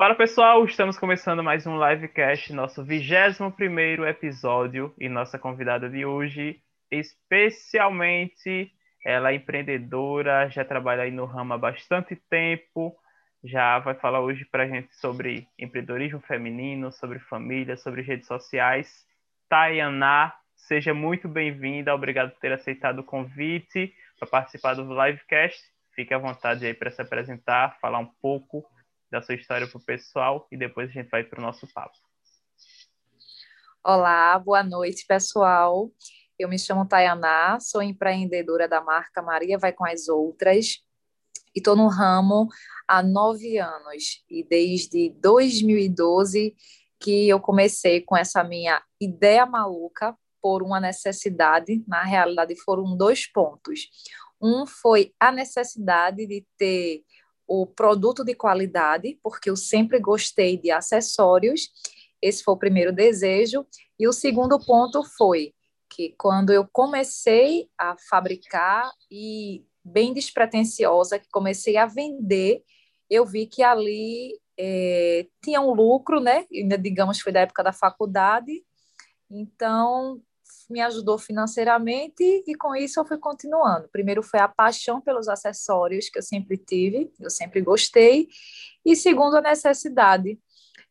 Fala pessoal, estamos começando mais um livecast, nosso 21 episódio e nossa convidada de hoje, especialmente ela é empreendedora, já trabalha aí no ramo há bastante tempo, já vai falar hoje para a gente sobre empreendedorismo feminino, sobre família, sobre redes sociais. Tayaná, seja muito bem-vinda, obrigado por ter aceitado o convite para participar do livecast. Fique à vontade aí para se apresentar, falar um pouco da sua história para o pessoal e depois a gente vai para o nosso papo. Olá, boa noite, pessoal. Eu me chamo Tayaná, sou empreendedora da marca Maria Vai com as Outras e estou no ramo há nove anos. E desde 2012 que eu comecei com essa minha ideia maluca por uma necessidade. Na realidade, foram dois pontos. Um foi a necessidade de ter o produto de qualidade, porque eu sempre gostei de acessórios. Esse foi o primeiro desejo. E o segundo ponto foi que quando eu comecei a fabricar e bem despretensiosa, que comecei a vender, eu vi que ali é, tinha um lucro, né? Ainda digamos foi da época da faculdade. Então me ajudou financeiramente e com isso eu fui continuando. Primeiro foi a paixão pelos acessórios que eu sempre tive, eu sempre gostei, e segundo a necessidade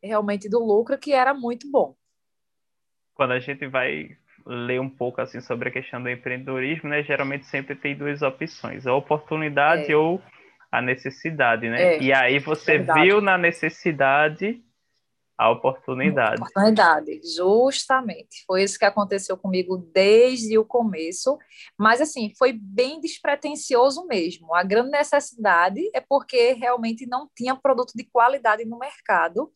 realmente do lucro que era muito bom. Quando a gente vai ler um pouco assim sobre a questão do empreendedorismo, né, geralmente sempre tem duas opções, a oportunidade é. ou a necessidade, né? É. E aí você viu na necessidade a oportunidade. Oportunidade, justamente. Foi isso que aconteceu comigo desde o começo, mas assim, foi bem despretensioso mesmo. A grande necessidade é porque realmente não tinha produto de qualidade no mercado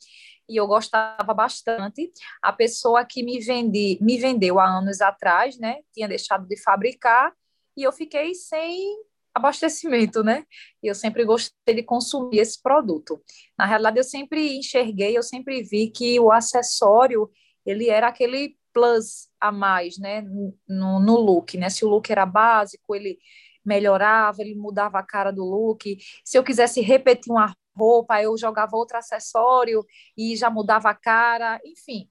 e eu gostava bastante. A pessoa que me vendi, me vendeu há anos atrás, né, tinha deixado de fabricar e eu fiquei sem abastecimento, né? E eu sempre gostei de consumir esse produto. Na realidade, eu sempre enxerguei, eu sempre vi que o acessório, ele era aquele plus a mais, né? No, no look, né? Se o look era básico, ele melhorava, ele mudava a cara do look. Se eu quisesse repetir uma roupa, eu jogava outro acessório e já mudava a cara. Enfim,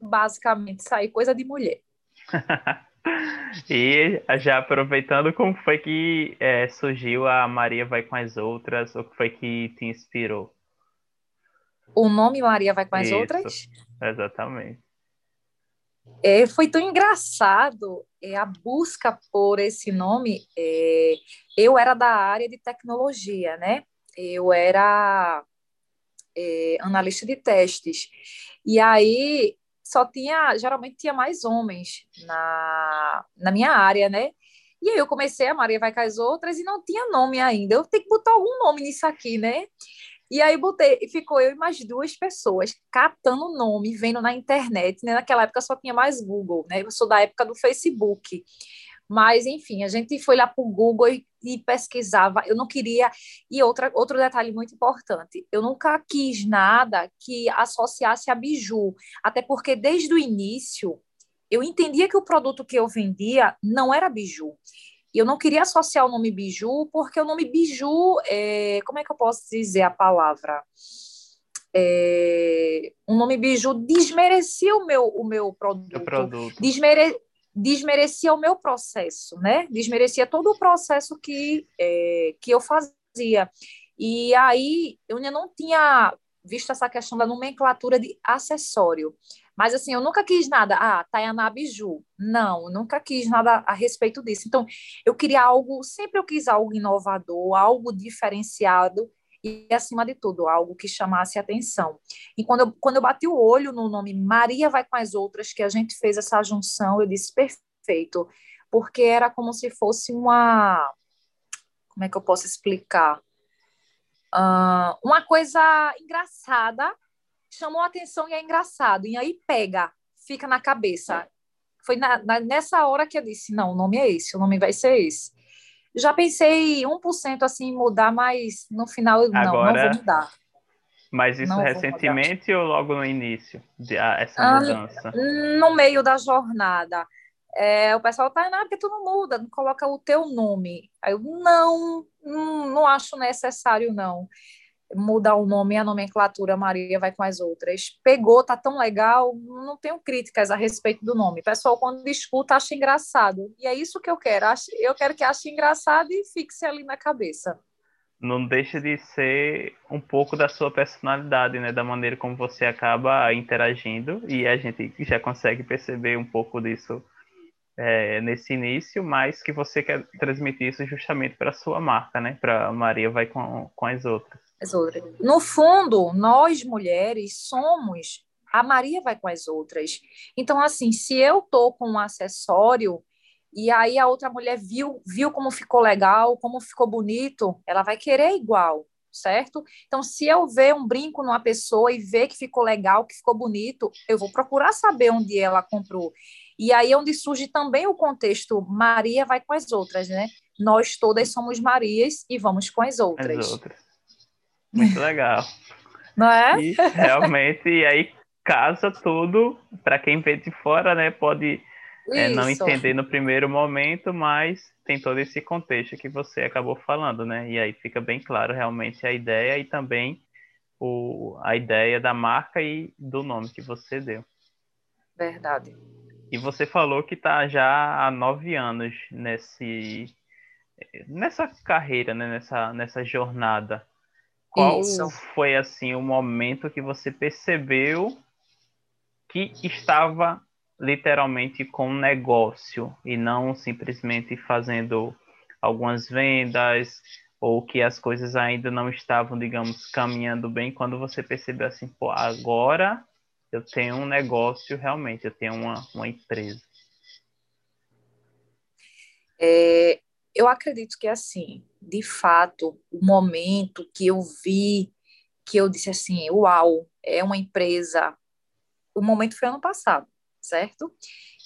basicamente, aí, coisa de mulher. E já aproveitando, como foi que é, surgiu a Maria Vai com as Outras? O que foi que te inspirou? O nome Maria Vai com as Isso, Outras? Exatamente. É, foi tão engraçado é, a busca por esse nome. É, eu era da área de tecnologia, né? Eu era é, analista de testes. E aí só tinha, geralmente tinha mais homens na, na minha área, né? E aí eu comecei, a Maria vai com as outras, e não tinha nome ainda. Eu tenho que botar algum nome nisso aqui, né? E aí botei, ficou eu e mais duas pessoas catando nome, vendo na internet, né? Naquela época só tinha mais Google, né? Eu sou da época do Facebook. Mas, enfim, a gente foi lá para o Google e, e, pesquisava. Eu não queria. E outra, outro detalhe muito importante: eu nunca quis nada que associasse a biju, até porque desde o início eu entendia que o produto que eu vendia não era biju. E eu não queria associar o nome biju, porque o nome biju, é, como é que eu posso dizer a palavra? É, o nome biju desmerecia o meu, o meu produto. O produto. Desmere, desmerecia o meu processo, né? Desmerecia todo o processo que, é, que eu fazia. E aí eu ainda não tinha visto essa questão da nomenclatura de acessório. Mas assim, eu nunca quis nada, ah, Tayaná Biju. Não, nunca quis nada a respeito disso. Então, eu queria algo, sempre eu quis algo inovador, algo diferenciado e, acima de tudo, algo que chamasse atenção. E quando eu, quando eu bati o olho no nome Maria Vai com as Outras, que a gente fez essa junção, eu disse perfeito, porque era como se fosse uma. Como é que eu posso explicar? Uh, uma coisa engraçada, chamou a atenção e é engraçado, e aí pega, fica na cabeça. Foi na, na, nessa hora que eu disse: não, o nome é esse, o nome vai ser esse. Já pensei 1% assim em mudar, mas no final Agora, não, não vou mudar. Mas isso não recentemente ou logo no início, de, essa ah, mudança? No meio da jornada. É, o pessoal tá, não, porque tu não muda, não coloca o teu nome. Aí eu, não, não, não acho necessário, não. Mudar o nome e a nomenclatura Maria vai com as outras. Pegou, tá tão legal, não tenho críticas a respeito do nome. O pessoal, quando escuta, acha engraçado. E é isso que eu quero. Eu quero que ache engraçado e fixe ali na cabeça. Não deixa de ser um pouco da sua personalidade, né? Da maneira como você acaba interagindo. E a gente já consegue perceber um pouco disso é, nesse início, mas que você quer transmitir isso justamente para sua marca, né? Para Maria vai com, com as outras. As outras. No fundo, nós mulheres somos a Maria vai com as outras. Então, assim, se eu tô com um acessório e aí a outra mulher viu, viu como ficou legal, como ficou bonito, ela vai querer igual, certo? Então, se eu ver um brinco numa pessoa e ver que ficou legal, que ficou bonito, eu vou procurar saber onde ela comprou. E aí é onde surge também o contexto Maria vai com as outras, né? Nós todas somos Marias e vamos com as outras. As outras. Muito legal. Não é? E, realmente, e aí casa tudo, para quem vê de fora, né, pode é, não entender no primeiro momento, mas tem todo esse contexto que você acabou falando, né? E aí fica bem claro realmente a ideia e também o, a ideia da marca e do nome que você deu. Verdade. E você falou que está já há nove anos nesse, nessa carreira, né? nessa, nessa jornada. Qual Isso. foi assim o momento que você percebeu que estava literalmente com um negócio e não simplesmente fazendo algumas vendas ou que as coisas ainda não estavam, digamos, caminhando bem quando você percebeu assim, pô, agora eu tenho um negócio realmente, eu tenho uma, uma empresa? É, eu acredito que assim, de fato, o momento que eu vi, que eu disse assim, uau, é uma empresa. O momento foi ano passado, certo?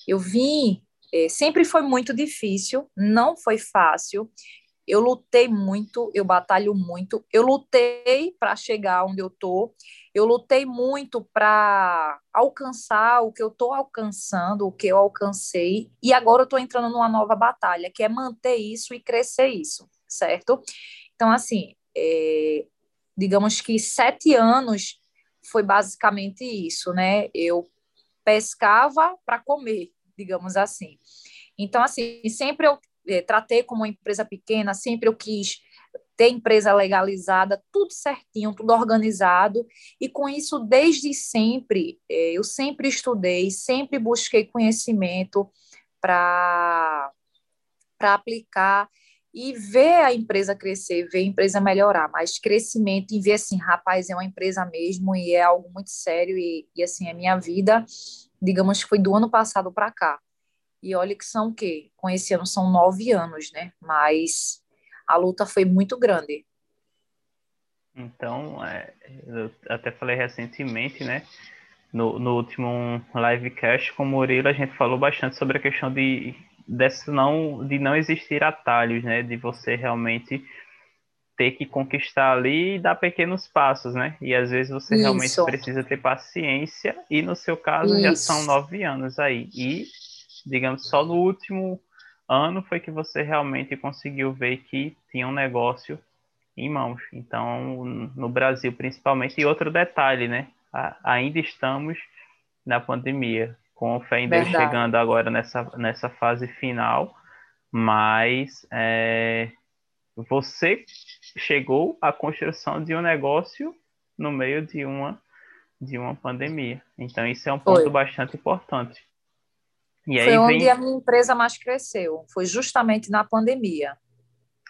Eu vim, é, sempre foi muito difícil, não foi fácil. Eu lutei muito, eu batalho muito, eu lutei para chegar onde eu tô, eu lutei muito para alcançar o que eu estou alcançando, o que eu alcancei, e agora eu estou entrando numa nova batalha, que é manter isso e crescer isso, certo? Então, assim, é, digamos que sete anos foi basicamente isso, né? Eu pescava para comer, digamos assim. Então, assim, sempre eu é, tratei como uma empresa pequena, sempre eu quis ter empresa legalizada, tudo certinho, tudo organizado, e com isso, desde sempre, é, eu sempre estudei, sempre busquei conhecimento para aplicar e ver a empresa crescer, ver a empresa melhorar, mas crescimento e ver assim, rapaz, é uma empresa mesmo e é algo muito sério e, e assim, a minha vida, digamos que foi do ano passado para cá. E olha que são o quê? Com esse ano são nove anos, né? Mas a luta foi muito grande. Então, é, eu até falei recentemente, né? No, no último livecast com o Murilo, a gente falou bastante sobre a questão de, desse não, de não existir atalhos, né? De você realmente ter que conquistar ali e dar pequenos passos, né? E às vezes você Isso. realmente precisa ter paciência, e no seu caso Isso. já são nove anos aí. E digamos, só no último ano foi que você realmente conseguiu ver que tinha um negócio em mãos. Então, no Brasil principalmente. E outro detalhe, né? ainda estamos na pandemia, com fé em Deus chegando agora nessa, nessa fase final, mas é, você chegou à construção de um negócio no meio de uma de uma pandemia. Então isso é um ponto Foi. bastante importante. E foi onde vem... a minha empresa mais cresceu, foi justamente na pandemia.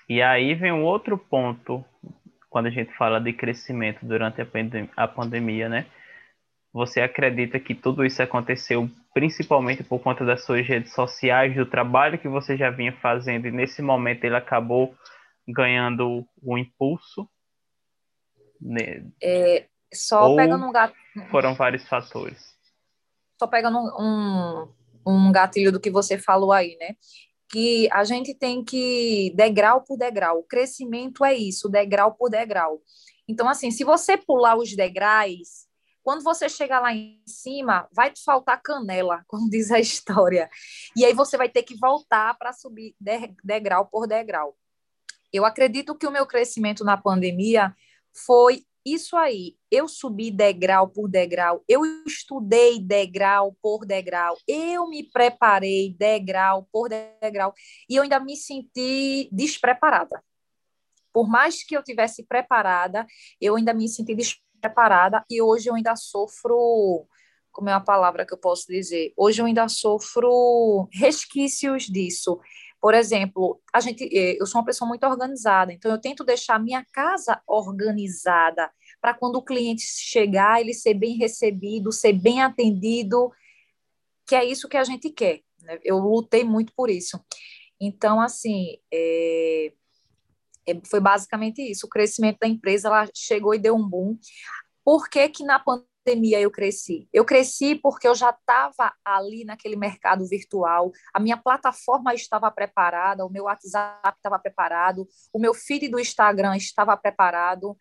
E aí vem um outro ponto, quando a gente fala de crescimento durante a, pandem a pandemia, né? Você acredita que tudo isso aconteceu principalmente por conta das suas redes sociais, do trabalho que você já vinha fazendo, e nesse momento ele acabou ganhando o impulso? Né? É, só Ou pegando um gato. Foram vários fatores. Só pegando um, um gatilho do que você falou aí, né? Que a gente tem que, degrau por degrau, o crescimento é isso, degrau por degrau. Então, assim, se você pular os degraus, quando você chegar lá em cima, vai te faltar canela, como diz a história. E aí você vai ter que voltar para subir degrau por degrau. Eu acredito que o meu crescimento na pandemia foi isso aí. Eu subi degrau por degrau, eu estudei degrau por degrau, eu me preparei degrau por degrau e eu ainda me senti despreparada. Por mais que eu tivesse preparada, eu ainda me senti despreparada e hoje eu ainda sofro como é a palavra que eu posso dizer? Hoje eu ainda sofro resquícios disso. Por exemplo, a gente, eh, eu sou uma pessoa muito organizada, então eu tento deixar minha casa organizada para quando o cliente chegar, ele ser bem recebido, ser bem atendido, que é isso que a gente quer. Né? Eu lutei muito por isso. Então, assim, é, foi basicamente isso. O crescimento da empresa ela chegou e deu um boom. Por que, que na pandemia pandemia eu cresci? Eu cresci porque eu já estava ali naquele mercado virtual, a minha plataforma estava preparada, o meu WhatsApp estava preparado, o meu feed do Instagram estava preparado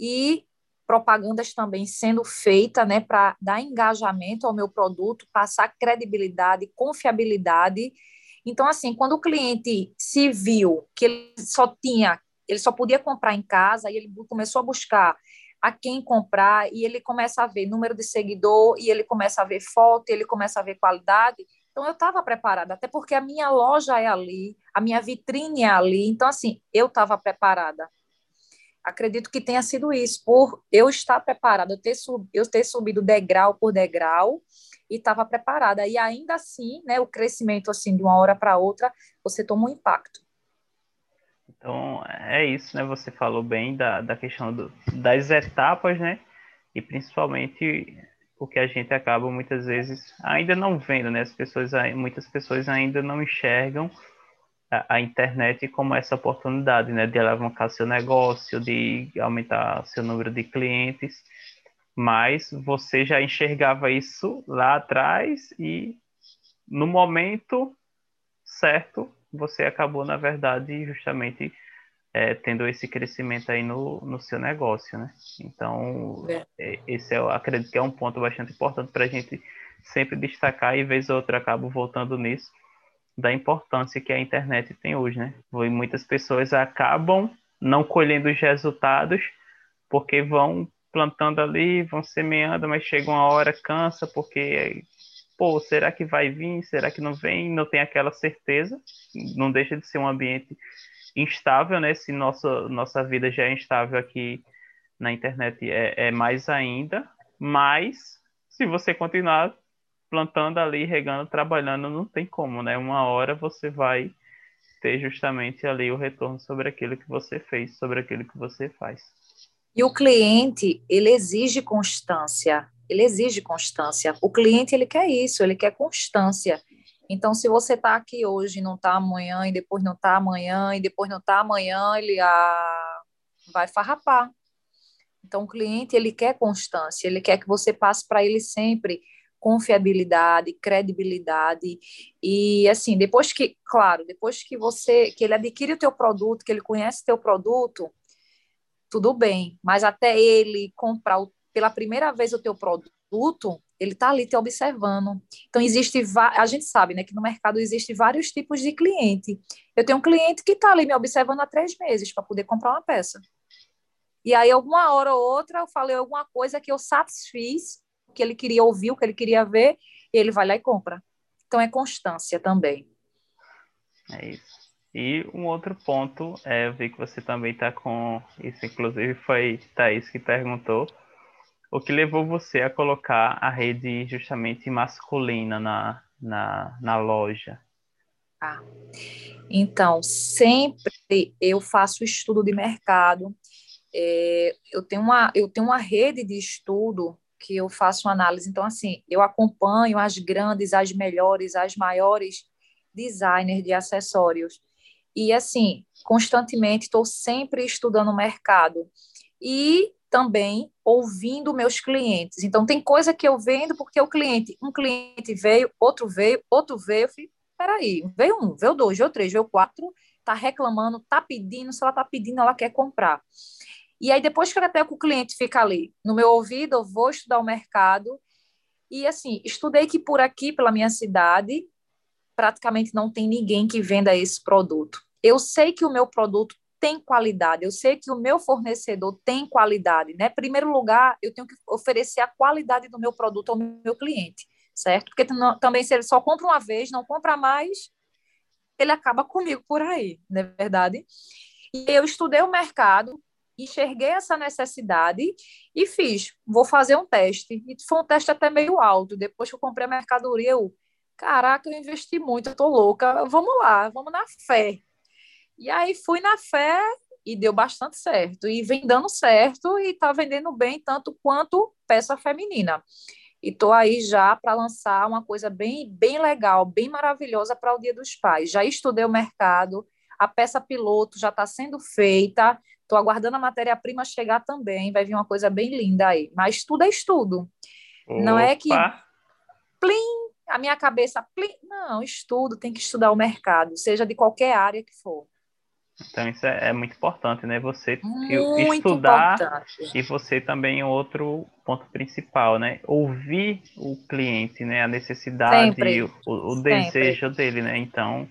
e propagandas também sendo feita, né, para dar engajamento ao meu produto, passar credibilidade, confiabilidade. Então, assim, quando o cliente se viu que ele só tinha, ele só podia comprar em casa, e ele começou a buscar a quem comprar e ele começa a ver número de seguidor e ele começa a ver foto, ele começa a ver qualidade. Então eu estava preparada, até porque a minha loja é ali, a minha vitrine é ali. Então assim, eu estava preparada. Acredito que tenha sido isso, por eu estar preparada, eu ter, sub, eu ter subido degrau por degrau e estava preparada. E ainda assim, né, o crescimento assim de uma hora para outra, você toma um impacto. Então, é isso, né? Você falou bem da, da questão do, das etapas, né? E principalmente o que a gente acaba muitas vezes ainda não vendo, né? As pessoas, muitas pessoas ainda não enxergam a, a internet como essa oportunidade, né? De alavancar seu negócio, de aumentar seu número de clientes. Mas você já enxergava isso lá atrás e no momento certo você acabou, na verdade, justamente é, tendo esse crescimento aí no, no seu negócio, né? Então, é. é esse eu acredito que é um ponto bastante importante para a gente sempre destacar e vez ou outra acabo voltando nisso da importância que a internet tem hoje, né? E muitas pessoas acabam não colhendo os resultados porque vão plantando ali, vão semeando, mas chega uma hora cansa porque pô, será que vai vir? Será que não vem? Não tem aquela certeza. Não deixa de ser um ambiente instável, né? Se nossa, nossa vida já é instável aqui na internet, é, é mais ainda. Mas, se você continuar plantando ali, regando, trabalhando, não tem como, né? Uma hora você vai ter justamente ali o retorno sobre aquilo que você fez, sobre aquilo que você faz. E o cliente, ele exige constância ele exige constância. O cliente ele quer isso, ele quer constância. Então, se você está aqui hoje, não está amanhã, e depois não está amanhã, e depois não está amanhã, ele ah, vai farrapar. Então, o cliente ele quer constância, ele quer que você passe para ele sempre confiabilidade, credibilidade e assim, depois que, claro, depois que você que ele adquire o teu produto, que ele conhece o teu produto, tudo bem, mas até ele comprar o pela primeira vez o teu produto, ele está ali te observando. Então, existe, a gente sabe né, que no mercado existe vários tipos de cliente. Eu tenho um cliente que está ali me observando há três meses para poder comprar uma peça. E aí, alguma hora ou outra, eu falei alguma coisa que eu satisfiz, que ele queria ouvir, o que ele queria ver, e ele vai lá e compra. Então, é constância também. É isso. E um outro ponto, é, eu vi que você também está com isso, inclusive foi Thaís que perguntou, o que levou você a colocar a rede justamente masculina na, na, na loja? Ah, então, sempre eu faço estudo de mercado. É, eu, tenho uma, eu tenho uma rede de estudo que eu faço análise. Então, assim, eu acompanho as grandes, as melhores, as maiores designers de acessórios. E, assim, constantemente estou sempre estudando o mercado. E também ouvindo meus clientes. Então, tem coisa que eu vendo porque o cliente, um cliente veio, outro veio, outro veio. Eu falei, peraí, veio um, veio dois, veio três, veio quatro, tá reclamando, tá pedindo, se ela tá pedindo, ela quer comprar. E aí, depois que até o cliente fica ali no meu ouvido, eu vou estudar o mercado. E, assim, estudei que por aqui, pela minha cidade, praticamente não tem ninguém que venda esse produto. Eu sei que o meu produto tem qualidade, eu sei que o meu fornecedor tem qualidade, né? Primeiro lugar, eu tenho que oferecer a qualidade do meu produto ao meu cliente, certo? Porque também se ele só compra uma vez, não compra mais, ele acaba comigo por aí, não é verdade? E eu estudei o mercado, enxerguei essa necessidade e fiz, vou fazer um teste. E foi um teste até meio alto. Depois que eu comprei a mercadoria, eu, caraca, eu investi muito, eu tô louca. Vamos lá, vamos na fé. E aí fui na fé e deu bastante certo. E vem dando certo e tá vendendo bem tanto quanto peça feminina. E tô aí já para lançar uma coisa bem, bem legal, bem maravilhosa para o Dia dos Pais. Já estudei o mercado, a peça piloto já está sendo feita, estou aguardando a matéria-prima chegar também, vai vir uma coisa bem linda aí. Mas tudo é estudo. Opa. Não é que plim, a minha cabeça plim, não, estudo, tem que estudar o mercado, seja de qualquer área que for. Então isso é, é muito importante, né? Você muito estudar importante. e você também outro ponto principal, né? Ouvir o cliente, né? A necessidade, o, o desejo dele, né? Então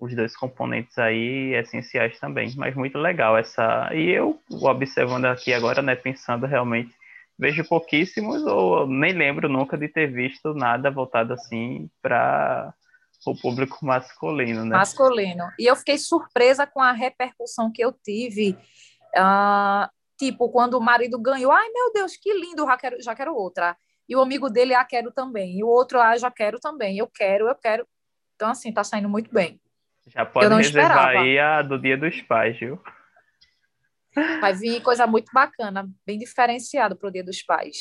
os dois componentes aí essenciais também, mas muito legal essa. E eu observando aqui agora, né, pensando realmente, vejo pouquíssimos ou nem lembro nunca de ter visto nada voltado assim para o público masculino, né? Masculino. E eu fiquei surpresa com a repercussão que eu tive. Uh, tipo, quando o marido ganhou, ai meu Deus, que lindo, já quero, já quero outra. E o amigo dele, ah, quero também. E o outro, ah, já quero também. Eu quero, eu quero. Então, assim, tá saindo muito bem. Já pode reservar esperava. aí a do Dia dos Pais, viu? Vai vir coisa muito bacana, bem diferenciada para o Dia dos Pais.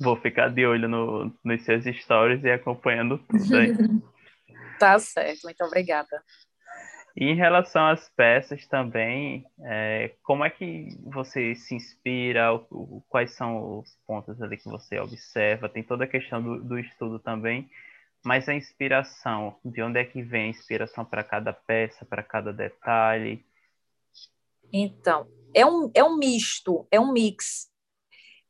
Vou ficar de olho no, nos seus stories e acompanhando tudo aí. tá certo, muito obrigada. E em relação às peças também, é, como é que você se inspira? O, o, quais são os pontos ali que você observa? Tem toda a questão do, do estudo também. Mas a inspiração, de onde é que vem a inspiração para cada peça, para cada detalhe? Então, é um, é um misto, é um mix.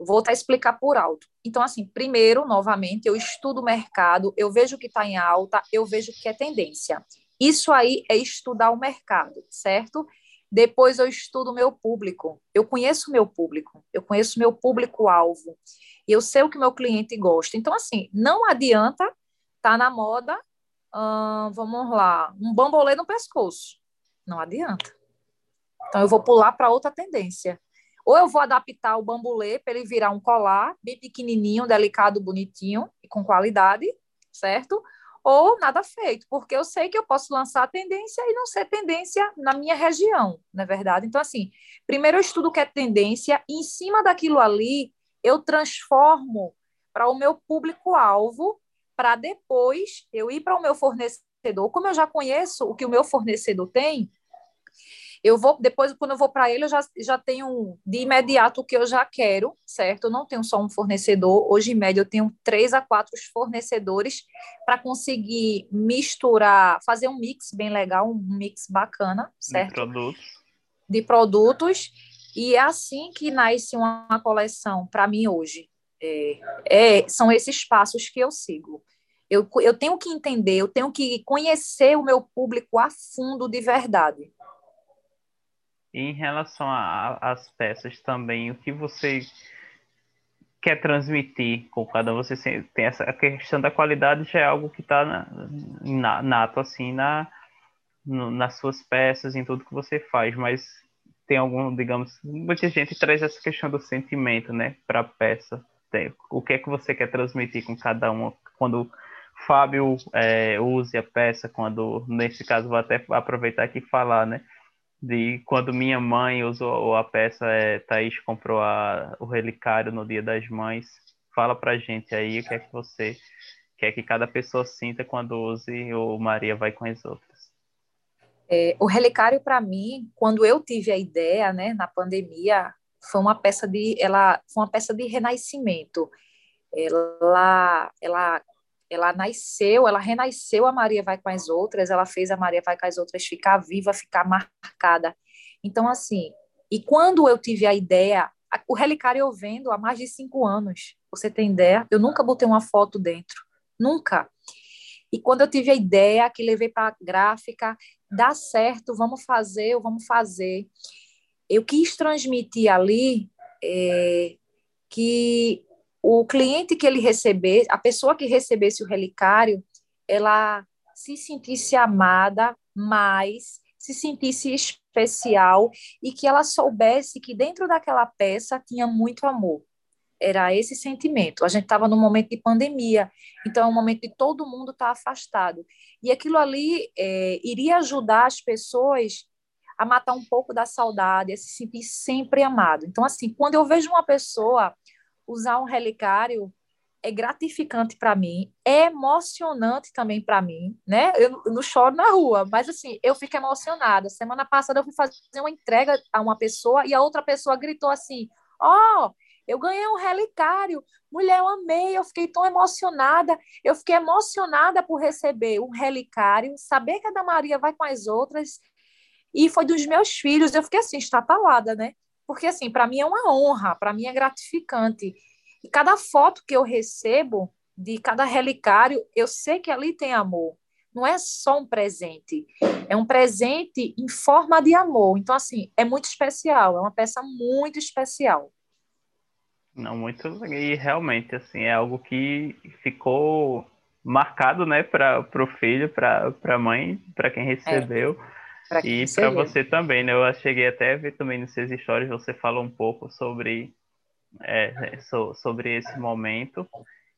Vou até explicar por alto. Então, assim, primeiro, novamente, eu estudo o mercado, eu vejo o que está em alta, eu vejo o que é tendência. Isso aí é estudar o mercado, certo? Depois eu estudo o meu público. Eu conheço o meu público, eu conheço o meu público-alvo. Eu sei o que meu cliente gosta. Então, assim, não adianta tá na moda, hum, vamos lá, um bambolê no pescoço. Não adianta. Então, eu vou pular para outra tendência. Ou eu vou adaptar o bambolê para ele virar um colar, bem pequenininho, delicado, bonitinho e com qualidade, certo? Ou nada feito, porque eu sei que eu posso lançar a tendência e não ser tendência na minha região, não é verdade? Então, assim, primeiro eu estudo o que é tendência, e em cima daquilo ali, eu transformo para o meu público-alvo para depois eu ir para o meu fornecedor. Como eu já conheço o que o meu fornecedor tem, eu vou depois quando eu vou para ele eu já, já tenho de imediato o que eu já quero certo? Eu não tenho só um fornecedor. Hoje em média eu tenho três a quatro fornecedores para conseguir misturar fazer um mix bem legal um mix bacana certo? de produtos. De produtos. E é assim que nasce uma coleção para mim hoje. É, é, são esses passos que eu sigo. Eu, eu tenho que entender, eu tenho que conhecer o meu público a fundo de verdade. Em relação às peças também, o que você quer transmitir com cada você tem essa a questão da qualidade já é algo que está na, na, nato assim na no, nas suas peças em tudo que você faz mas tem algum digamos muita gente traz essa questão do sentimento né para a peça o que é que você quer transmitir com cada uma quando Fábio é, use a peça, quando nesse caso vou até aproveitar aqui e falar, né? De quando minha mãe usou a peça, é, Thaís comprou a, o relicário no Dia das Mães. Fala pra gente aí o que é que você quer que cada pessoa sinta quando use o Maria vai com as outras. É, o relicário para mim, quando eu tive a ideia, né, na pandemia, foi uma peça de ela foi uma peça de renascimento. Ela ela ela nasceu, ela renasceu a Maria vai com as outras, ela fez a Maria vai com as outras ficar viva, ficar marcada. Então assim, e quando eu tive a ideia, o relicário eu vendo há mais de cinco anos. Você tem ideia? Eu nunca botei uma foto dentro, nunca. E quando eu tive a ideia, que levei para a gráfica, dá certo, vamos fazer, vamos fazer. Eu quis transmitir ali é, que o cliente que ele receber, a pessoa que recebesse o relicário, ela se sentisse amada, mais se sentisse especial e que ela soubesse que dentro daquela peça tinha muito amor. Era esse sentimento. A gente estava num momento de pandemia, então é um momento de todo mundo estar tá afastado. E aquilo ali é, iria ajudar as pessoas a matar um pouco da saudade, a se sentir sempre amado. Então, assim, quando eu vejo uma pessoa usar um relicário, é gratificante para mim, é emocionante também para mim, né? Eu não choro na rua, mas assim, eu fico emocionada. Semana passada eu fui fazer uma entrega a uma pessoa e a outra pessoa gritou assim: Ó, oh, eu ganhei um relicário, mulher, eu amei, eu fiquei tão emocionada. Eu fiquei emocionada por receber um relicário, saber que a da Maria vai com as outras, e foi dos meus filhos. Eu fiquei assim, estatalada, né? Porque assim, para mim é uma honra, para mim é gratificante. E cada foto que eu recebo de cada relicário, eu sei que ali tem amor. Não é só um presente, é um presente em forma de amor. Então, assim, é muito especial, é uma peça muito especial. Não, muito e realmente assim é algo que ficou marcado, né, para o filho, para a mãe, para quem recebeu é, quem e para você também, né? Eu cheguei até a ver também nos seus stories você falou um pouco sobre é, so, sobre esse momento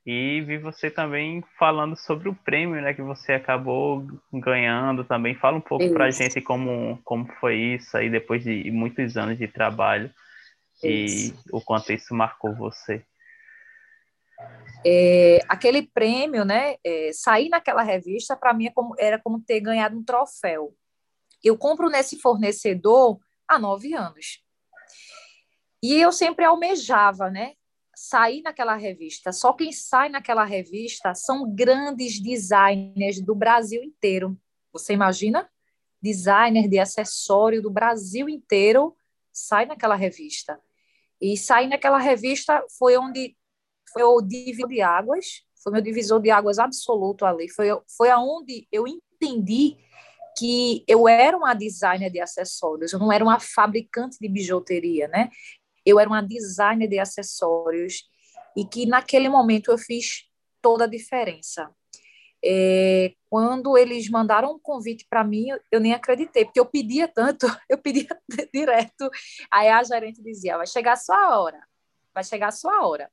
e vi você também falando sobre o prêmio, né, que você acabou ganhando também. Fala um pouco para a gente como como foi isso aí depois de muitos anos de trabalho e o quanto isso marcou você. É, aquele prêmio, né? É, sair naquela revista para mim é como, era como ter ganhado um troféu. Eu compro nesse fornecedor há nove anos. E eu sempre almejava, né? Sair naquela revista. Só quem sai naquela revista são grandes designers do Brasil inteiro. Você imagina? Designer de acessório do Brasil inteiro sai naquela revista. E sair naquela revista foi onde foi o divisor de águas, foi meu divisor de águas absoluto ali. Foi, foi aonde eu entendi que eu era uma designer de acessórios, eu não era uma fabricante de bijuteria, né? Eu era uma designer de acessórios e que naquele momento eu fiz toda a diferença. É, quando eles mandaram um convite para mim, eu nem acreditei, porque eu pedia tanto, eu pedia direto. Aí a gerente dizia: vai chegar a sua hora, vai chegar a sua hora.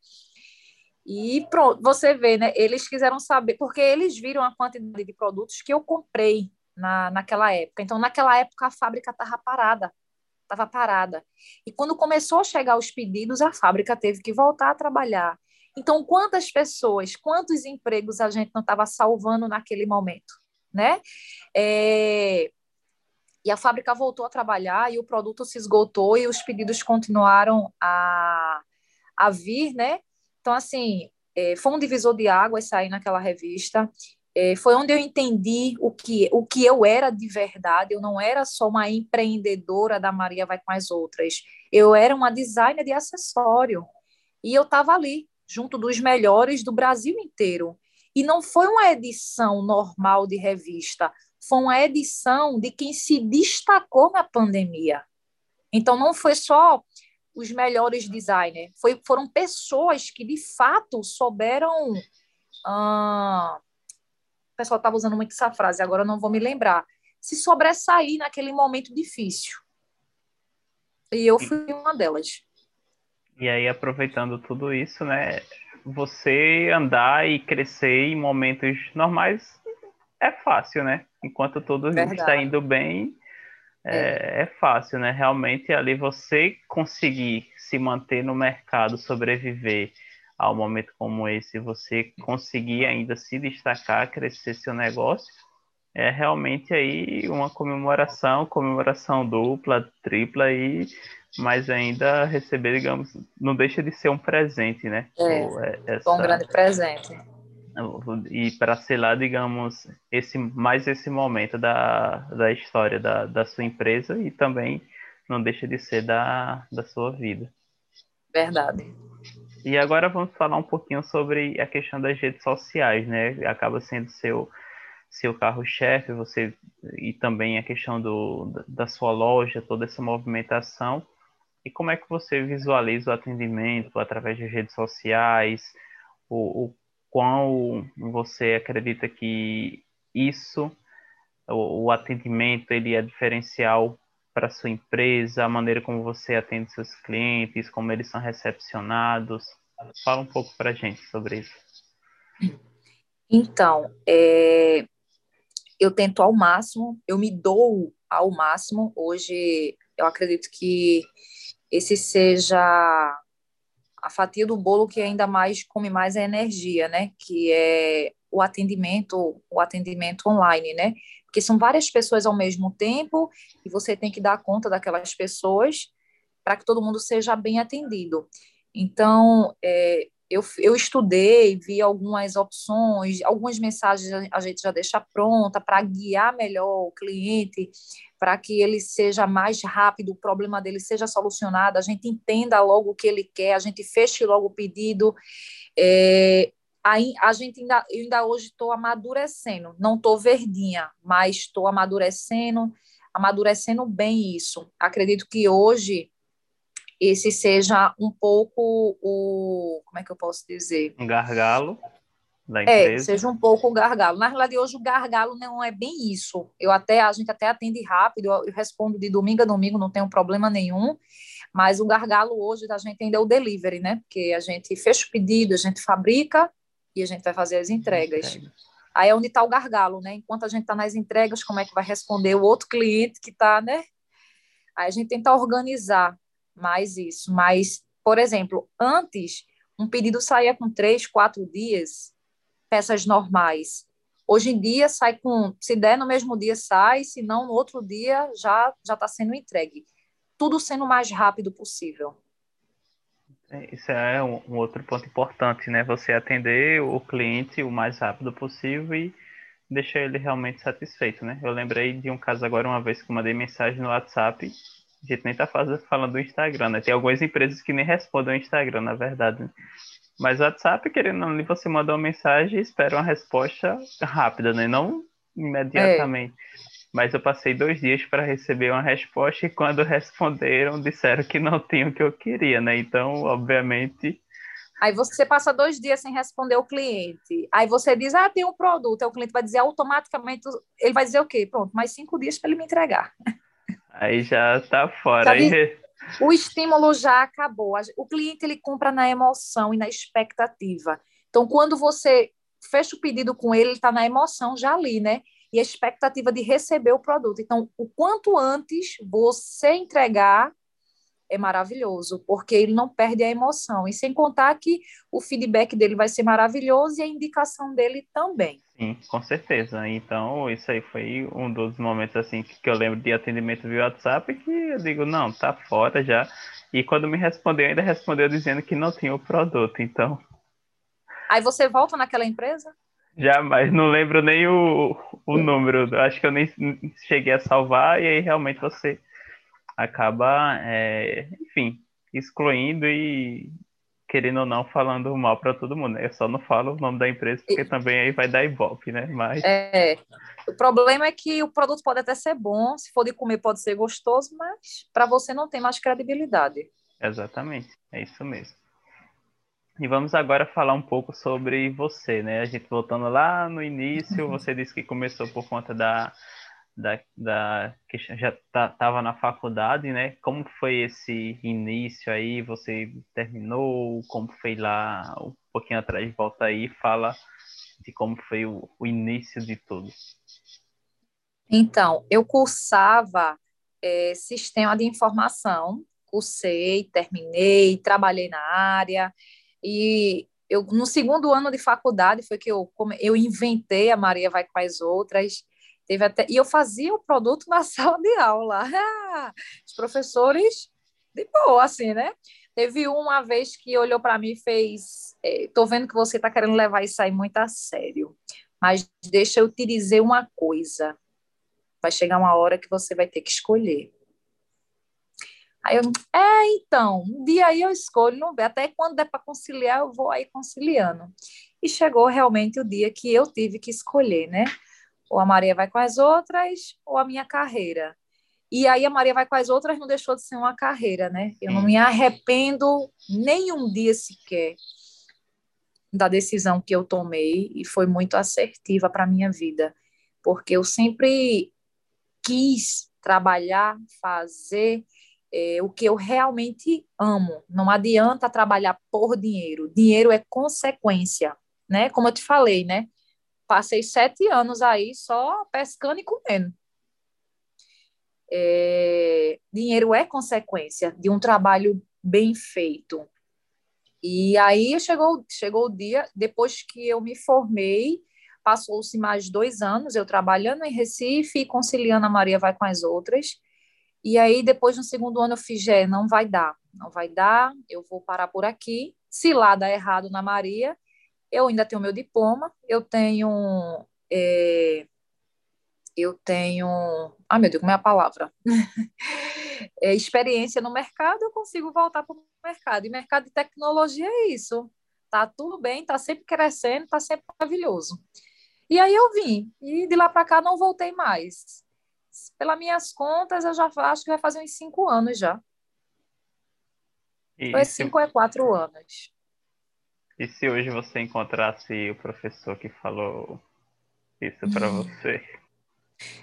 E pronto, você vê, né? Eles quiseram saber, porque eles viram a quantidade de produtos que eu comprei na, naquela época. Então, naquela época, a fábrica estava parada, estava parada. E quando começou a chegar os pedidos, a fábrica teve que voltar a trabalhar. Então, quantas pessoas, quantos empregos a gente não estava salvando naquele momento, né? É... E a fábrica voltou a trabalhar e o produto se esgotou e os pedidos continuaram a, a vir, né? Então, assim, é, foi um divisor de águas sair naquela revista. É, foi onde eu entendi o que, o que eu era de verdade. Eu não era só uma empreendedora da Maria Vai com as Outras. Eu era uma designer de acessório. E eu estava ali, junto dos melhores do Brasil inteiro. E não foi uma edição normal de revista, foi uma edição de quem se destacou na pandemia. Então, não foi só os melhores designers, foi, foram pessoas que, de fato, souberam. Ah, pessoal estava usando muito essa frase, agora não vou me lembrar. Se sobressair naquele momento difícil. E eu fui uma delas. E aí, aproveitando tudo isso, né? Você andar e crescer em momentos normais é fácil, né? Enquanto tudo Verdade. está indo bem, é, é. é, fácil, né? Realmente ali você conseguir se manter no mercado, sobreviver a um momento como esse, você conseguir ainda se destacar, crescer seu negócio, é realmente aí uma comemoração, comemoração dupla, tripla e mas ainda receber, digamos, não deixa de ser um presente, né? É, essa, um grande presente. E para selar, digamos, esse mais esse momento da, da história da, da sua empresa e também não deixa de ser da, da sua vida. Verdade. E agora vamos falar um pouquinho sobre a questão das redes sociais, né? Acaba sendo seu seu carro-chefe, você e também a questão do, da sua loja, toda essa movimentação. E como é que você visualiza o atendimento através de redes sociais? O, o qual você acredita que isso, o, o atendimento, ele é diferencial para sua empresa, a maneira como você atende seus clientes, como eles são recepcionados? Fala um pouco para a gente sobre isso. Então, é, eu tento ao máximo, eu me dou ao máximo. Hoje, eu acredito que esse seja a fatia do bolo que ainda mais come mais a energia, né? Que é o atendimento, o atendimento online, né? Porque são várias pessoas ao mesmo tempo e você tem que dar conta daquelas pessoas para que todo mundo seja bem atendido. Então, é, eu, eu estudei, vi algumas opções, algumas mensagens a gente já deixa pronta para guiar melhor o cliente, para que ele seja mais rápido, o problema dele seja solucionado, a gente entenda logo o que ele quer, a gente feche logo o pedido. É, a, a gente ainda, eu ainda hoje estou amadurecendo, não estou verdinha, mas estou amadurecendo, amadurecendo bem isso. Acredito que hoje esse seja um pouco o. Como é que eu posso dizer? Um gargalo da é, empresa. É, seja um pouco o gargalo. Na realidade, hoje o gargalo não é bem isso. Eu até, a gente até atende rápido, eu, eu respondo de domingo a domingo, não tenho problema nenhum. Mas o gargalo hoje da gente ainda é o delivery, né? Porque a gente fecha o pedido, a gente fabrica e a gente vai fazer as entregas. Aí é onde está o gargalo, né? Enquanto a gente está nas entregas, como é que vai responder o outro cliente que está, né? Aí a gente tenta organizar mais isso. Mas, por exemplo, antes, um pedido saía com três, quatro dias, peças normais. Hoje em dia, sai com, se der no mesmo dia, sai, se não, no outro dia já já está sendo entregue. Tudo sendo o mais rápido possível. É, isso é um, um, outro ponto importante, né? Você atender o cliente o mais rápido possível e deixar ele realmente satisfeito, né? Eu lembrei de um caso agora, uma vez que eu mandei mensagem no WhatsApp a gente nem tá falando do Instagram, né? Tem algumas empresas que nem respondem o Instagram, na verdade. Né? Mas o WhatsApp, querendo ou não, você manda uma mensagem e espera uma resposta rápida, né? Não imediatamente. É. Mas eu passei dois dias para receber uma resposta e quando responderam, disseram que não tinham o que eu queria, né? Então, obviamente. Aí você passa dois dias sem responder o cliente. Aí você diz, ah, tem um produto. Aí o cliente vai dizer automaticamente, ele vai dizer o quê? Pronto, mais cinco dias para ele me entregar. Aí já tá fora. Aí... O estímulo já acabou. O cliente ele compra na emoção e na expectativa. Então, quando você fecha o pedido com ele, ele está na emoção já ali, né? E a expectativa de receber o produto. Então, o quanto antes você entregar é maravilhoso, porque ele não perde a emoção. E sem contar que o feedback dele vai ser maravilhoso e a indicação dele também. Sim, com certeza. Então, isso aí foi um dos momentos assim que eu lembro de atendimento via WhatsApp que eu digo, não, tá fora já. E quando me respondeu, ainda respondeu dizendo que não tinha o produto, então. Aí você volta naquela empresa? Jamais, não lembro nem o, o número. Acho que eu nem cheguei a salvar, e aí realmente você acaba, é, enfim, excluindo e querendo ou não falando mal para todo mundo. Né? Eu só não falo o nome da empresa porque também aí vai dar ibope, né? Mas é, o problema é que o produto pode até ser bom, se for de comer pode ser gostoso, mas para você não tem mais credibilidade. Exatamente, é isso mesmo. E vamos agora falar um pouco sobre você, né? A gente voltando lá no início, você disse que começou por conta da da, da que já estava tá, na faculdade, né? Como foi esse início aí? Você terminou? Como foi lá? Um pouquinho atrás, volta aí, fala de como foi o, o início de tudo. Então, eu cursava é, sistema de informação, cursei, terminei, trabalhei na área e eu no segundo ano de faculdade foi que eu eu inventei a Maria vai com as outras Teve até, e eu fazia o produto na sala de aula. Os professores, de boa, assim, né? Teve uma vez que olhou para mim e fez: Estou é, vendo que você está querendo levar isso aí muito a sério, mas deixa eu te dizer uma coisa. Vai chegar uma hora que você vai ter que escolher. Aí eu, é, então, um dia aí eu escolho, não ver, até quando der para conciliar, eu vou aí conciliando. E chegou realmente o dia que eu tive que escolher, né? ou a Maria vai com as outras, ou a minha carreira. E aí a Maria vai com as outras não deixou de ser uma carreira, né? Eu não me arrependo nem um dia sequer da decisão que eu tomei e foi muito assertiva para a minha vida, porque eu sempre quis trabalhar, fazer é, o que eu realmente amo. Não adianta trabalhar por dinheiro. Dinheiro é consequência, né? Como eu te falei, né? Passei sete anos aí só pescando e comendo. É, dinheiro é consequência de um trabalho bem feito. E aí chegou, chegou o dia, depois que eu me formei, passou-se mais dois anos, eu trabalhando em Recife e conciliando a Maria vai com as outras. E aí, depois no segundo ano, eu fiz, é, não vai dar, não vai dar, eu vou parar por aqui. Se lá dá errado na Maria, eu ainda tenho meu diploma, eu tenho. É, eu tenho. Ah, meu Deus, como é a palavra? é, experiência no mercado, eu consigo voltar para o mercado. E mercado de tecnologia é isso. Tá tudo bem, tá sempre crescendo, tá sempre maravilhoso. E aí eu vim, e de lá para cá não voltei mais. Pelas minhas contas, eu já acho que vai fazer uns cinco anos já. E Foi cinco se... ou quatro anos. E se hoje você encontrasse o professor que falou isso para você?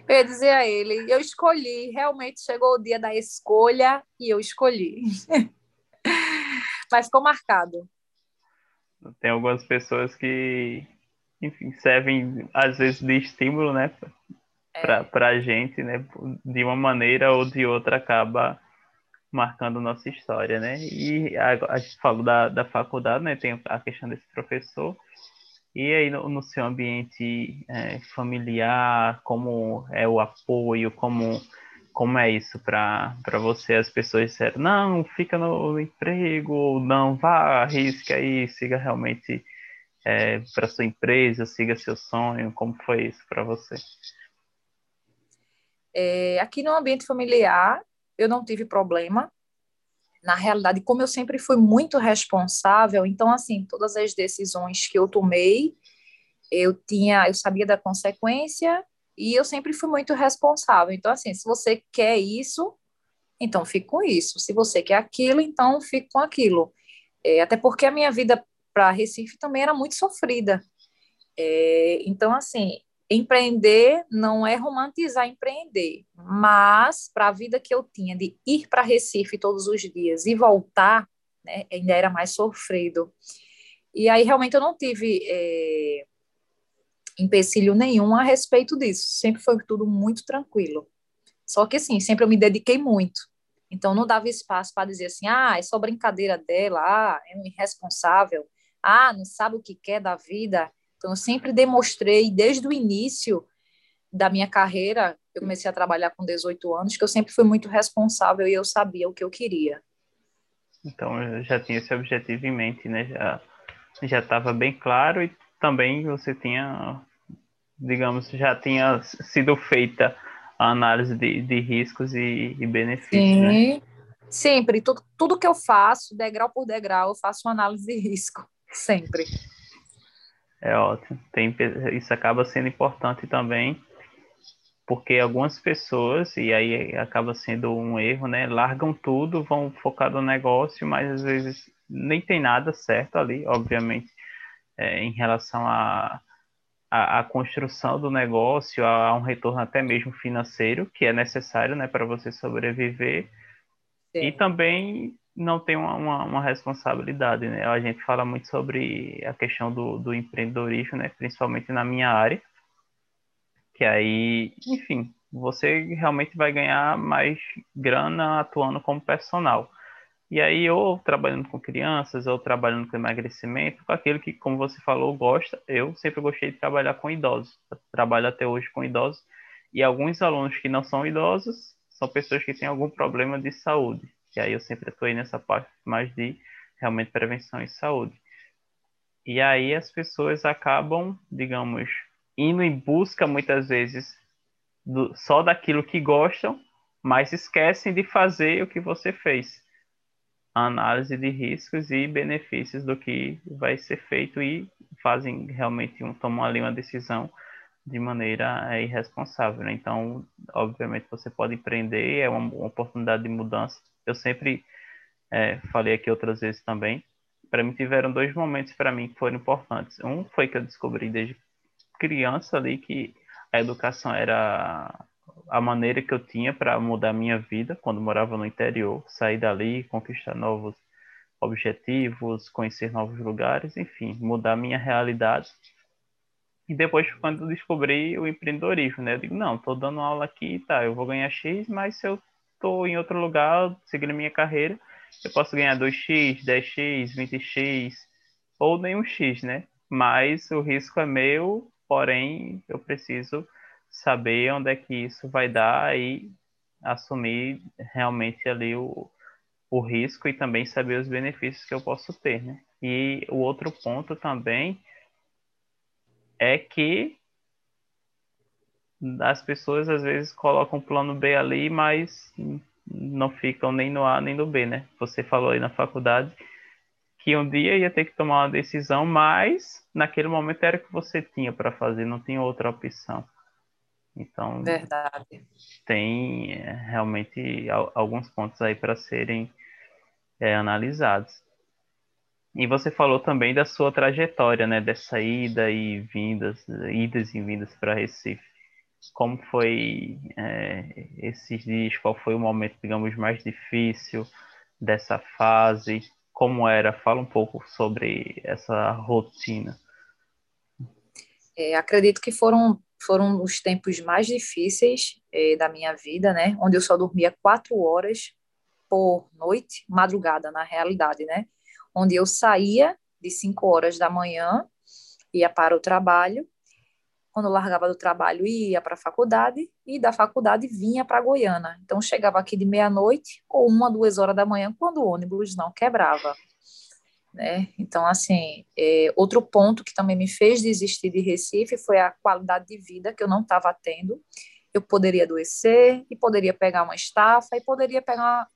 Eu ia dizer a ele, eu escolhi, realmente chegou o dia da escolha e eu escolhi. Mas ficou marcado. Tem algumas pessoas que, enfim, servem às vezes de estímulo, né, é. para a gente, né, de uma maneira ou de outra acaba marcando nossa história, né? E a, a gente falou da, da faculdade, né? Tem a questão desse professor, e aí no, no seu ambiente é, familiar, como é o apoio, como, como é isso para você? As pessoas disseram, não, fica no emprego, não, vá, arrisca aí, siga realmente é, para sua empresa, siga seu sonho. Como foi isso para você? É, aqui no ambiente familiar, eu não tive problema. Na realidade, como eu sempre fui muito responsável, então assim, todas as decisões que eu tomei, eu tinha, eu sabia da consequência e eu sempre fui muito responsável. Então assim, se você quer isso, então fique com isso. Se você quer aquilo, então fique com aquilo. É, até porque a minha vida para Recife também era muito sofrida. É, então assim, empreender não é romantizar empreender, mas para a vida que eu tinha de ir para Recife todos os dias e voltar, né, ainda era mais sofrido. E aí realmente eu não tive é, empecilho nenhum a respeito disso. Sempre foi tudo muito tranquilo. Só que assim, sempre eu me dediquei muito. Então não dava espaço para dizer assim, ah, é só brincadeira dela, ah, é um irresponsável, ah, não sabe o que quer da vida. Então, eu sempre demonstrei, desde o início da minha carreira, eu comecei a trabalhar com 18 anos, que eu sempre fui muito responsável e eu sabia o que eu queria. Então, eu já tinha esse objetivo em mente, né? Já já estava bem claro e também você tinha, digamos, já tinha sido feita a análise de, de riscos e, e benefícios, Sim. né? Sempre, tudo, tudo que eu faço, degrau por degrau, eu faço uma análise de risco, sempre. É ótimo. Tem, isso acaba sendo importante também, porque algumas pessoas, e aí acaba sendo um erro, né? Largam tudo, vão focar no negócio, mas às vezes nem tem nada certo ali, obviamente, é, em relação a, a, a, construção do negócio, a, a, um retorno até mesmo financeiro, que é necessário, né, para você sobreviver. Sim. E também não tem uma, uma, uma, responsabilidade, né? A gente fala muito sobre a questão do, do empreendedorismo, né? Principalmente na minha área, que aí, enfim, você realmente vai ganhar mais grana atuando como personal. E aí, ou trabalhando com crianças, ou trabalhando com emagrecimento, com aquilo que, como você falou, gosta. Eu sempre gostei de trabalhar com idosos. trabalho até hoje com idosos. E alguns alunos que não são idosos são pessoas que têm algum problema de saúde que aí eu sempre atuei nessa parte mais de realmente prevenção e saúde. E aí as pessoas acabam, digamos, indo em busca muitas vezes do, só daquilo que gostam, mas esquecem de fazer o que você fez. A análise de riscos e benefícios do que vai ser feito e fazem realmente um, tomam ali uma decisão de maneira é, irresponsável. Né? Então, obviamente, você pode empreender, é uma, uma oportunidade de mudança. Eu sempre é, falei aqui outras vezes também. Para mim, tiveram dois momentos para mim que foram importantes. Um foi que eu descobri desde criança ali que a educação era a maneira que eu tinha para mudar minha vida quando morava no interior, sair dali, conquistar novos objetivos, conhecer novos lugares, enfim, mudar minha realidade. E depois, quando eu descobri o empreendedorismo, né? Eu digo, não, estou dando aula aqui, tá, eu vou ganhar X, mas se eu estou em outro lugar, seguindo minha carreira, eu posso ganhar 2X, 10X, 20X, ou nenhum X, né? Mas o risco é meu, porém, eu preciso saber onde é que isso vai dar e assumir realmente ali o, o risco e também saber os benefícios que eu posso ter, né? E o outro ponto também é que as pessoas às vezes colocam o plano B ali, mas não ficam nem no A nem no B, né? Você falou aí na faculdade que um dia ia ter que tomar uma decisão, mas naquele momento era o que você tinha para fazer, não tinha outra opção. Então, Verdade. tem é, realmente alguns pontos aí para serem é, analisados. E você falou também da sua trajetória, né, dessa ida e vindas, idas e vindas para Recife. Como foi é, esses dias? Qual foi o momento, digamos, mais difícil dessa fase? Como era? Fala um pouco sobre essa rotina. É, acredito que foram foram os tempos mais difíceis é, da minha vida, né? Onde eu só dormia quatro horas por noite, madrugada, na realidade, né? Onde eu saía de 5 horas da manhã, ia para o trabalho, quando largava do trabalho ia para a faculdade, e da faculdade vinha para Goiânia. Então, chegava aqui de meia-noite ou uma, duas horas da manhã, quando o ônibus não quebrava. Né? Então, assim, é, outro ponto que também me fez desistir de Recife foi a qualidade de vida que eu não estava tendo. Eu poderia adoecer, e poderia pegar uma estafa, e poderia pegar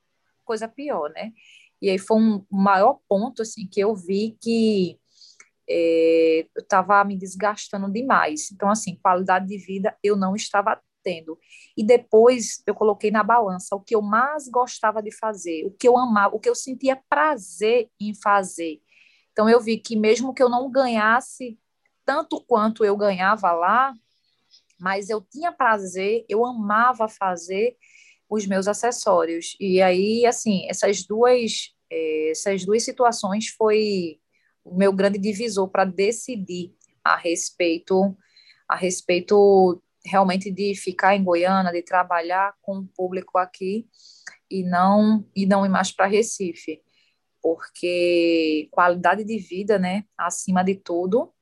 coisa pior, né? E aí foi um maior ponto, assim, que eu vi que é, eu estava me desgastando demais. Então, assim, qualidade de vida eu não estava tendo. E depois eu coloquei na balança o que eu mais gostava de fazer, o que eu amava, o que eu sentia prazer em fazer. Então, eu vi que mesmo que eu não ganhasse tanto quanto eu ganhava lá, mas eu tinha prazer, eu amava fazer os meus acessórios. E aí, assim, essas duas, é, essas duas situações foi o meu grande divisor para decidir a respeito a respeito realmente de ficar em Goiânia, de trabalhar com o público aqui e não e não ir mais para Recife, porque qualidade de vida, né, acima de tudo,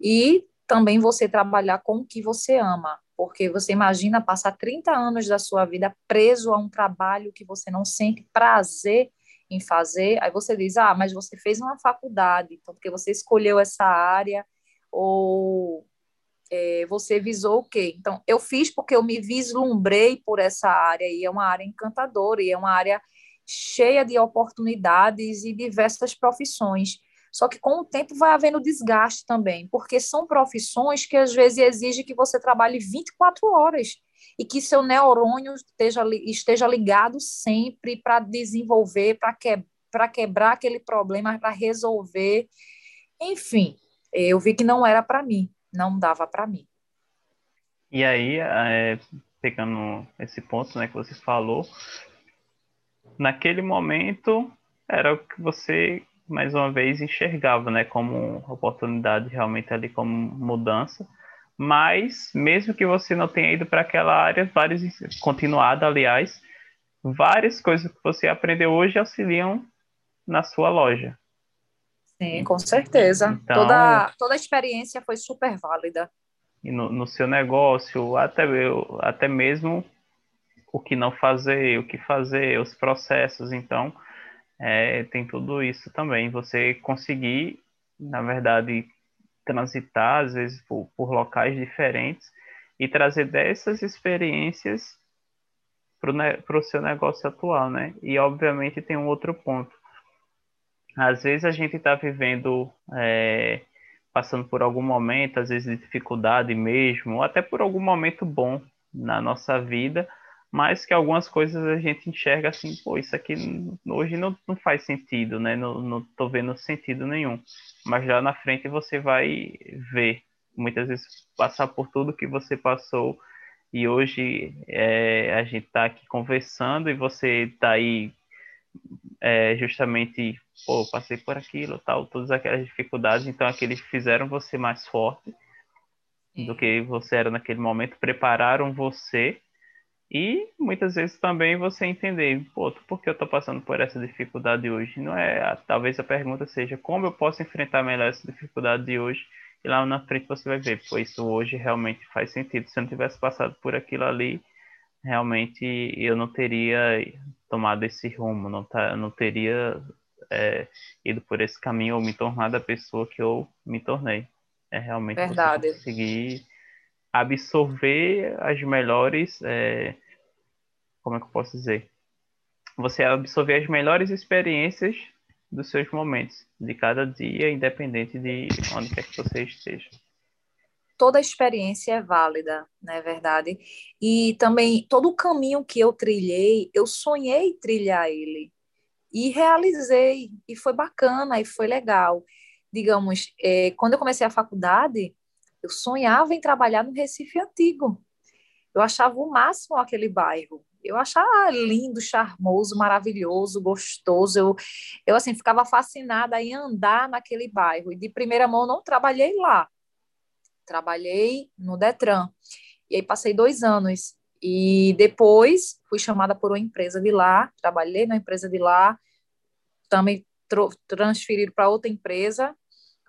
e também você trabalhar com o que você ama. Porque você imagina passar 30 anos da sua vida preso a um trabalho que você não sente prazer em fazer. Aí você diz: "Ah, mas você fez uma faculdade, então porque você escolheu essa área ou é, você visou o quê? Então, eu fiz porque eu me vislumbrei por essa área e é uma área encantadora e é uma área cheia de oportunidades e diversas profissões. Só que com o tempo vai havendo desgaste também, porque são profissões que às vezes exigem que você trabalhe 24 horas e que seu neurônio esteja, esteja ligado sempre para desenvolver, para que, quebrar aquele problema, para resolver. Enfim, eu vi que não era para mim, não dava para mim. E aí, é, pegando esse ponto né, que você falou, naquele momento era o que você mais uma vez enxergava, né, como oportunidade realmente ali como mudança. Mas mesmo que você não tenha ido para aquela área, vários continuado, aliás, várias coisas que você aprendeu hoje auxiliam na sua loja. Sim, com certeza. Então, toda, toda a experiência foi super válida. E no, no seu negócio, até, até mesmo o que não fazer, o que fazer, os processos. Então, é, tem tudo isso também. Você conseguir, na verdade, transitar, às vezes, por, por locais diferentes e trazer dessas experiências para o seu negócio atual, né? E, obviamente, tem um outro ponto. Às vezes a gente está vivendo é, passando por algum momento, às vezes de dificuldade mesmo, ou até por algum momento bom na nossa vida, mas que algumas coisas a gente enxerga assim, pô, isso aqui hoje não, não faz sentido, né? Não, tô vendo sentido nenhum. Mas lá na frente você vai ver, muitas vezes passar por tudo que você passou. E hoje é, a gente está aqui conversando e você está aí é, justamente, pô, passei por aquilo, tal, todas aquelas dificuldades, então aqueles fizeram você mais forte do que você era naquele momento, prepararam você e muitas vezes também você entender, pô, por que eu estou passando por essa dificuldade hoje? Não é, talvez a pergunta seja como eu posso enfrentar melhor essa dificuldade de hoje e lá na frente você vai ver, pô, isso hoje realmente faz sentido. Se eu não tivesse passado por aquilo ali, realmente eu não teria tomado esse rumo, não, tá, não teria é, ido por esse caminho ou me tornado a pessoa que eu me tornei. É realmente Verdade. conseguir absorver as melhores. É, como é que eu posso dizer? Você absorver as melhores experiências dos seus momentos, de cada dia, independente de onde quer que você esteja. Toda experiência é válida, não é verdade? E também todo o caminho que eu trilhei, eu sonhei trilhar ele e realizei, e foi bacana, e foi legal. Digamos, é, quando eu comecei a faculdade, eu sonhava em trabalhar no Recife Antigo. Eu achava o máximo aquele bairro. Eu achava lindo, charmoso, maravilhoso, gostoso. Eu, eu assim, ficava fascinada em andar naquele bairro. E de primeira mão, não trabalhei lá. Trabalhei no Detran. E aí passei dois anos. E depois fui chamada por uma empresa de lá, trabalhei na empresa de lá, também transferido para outra empresa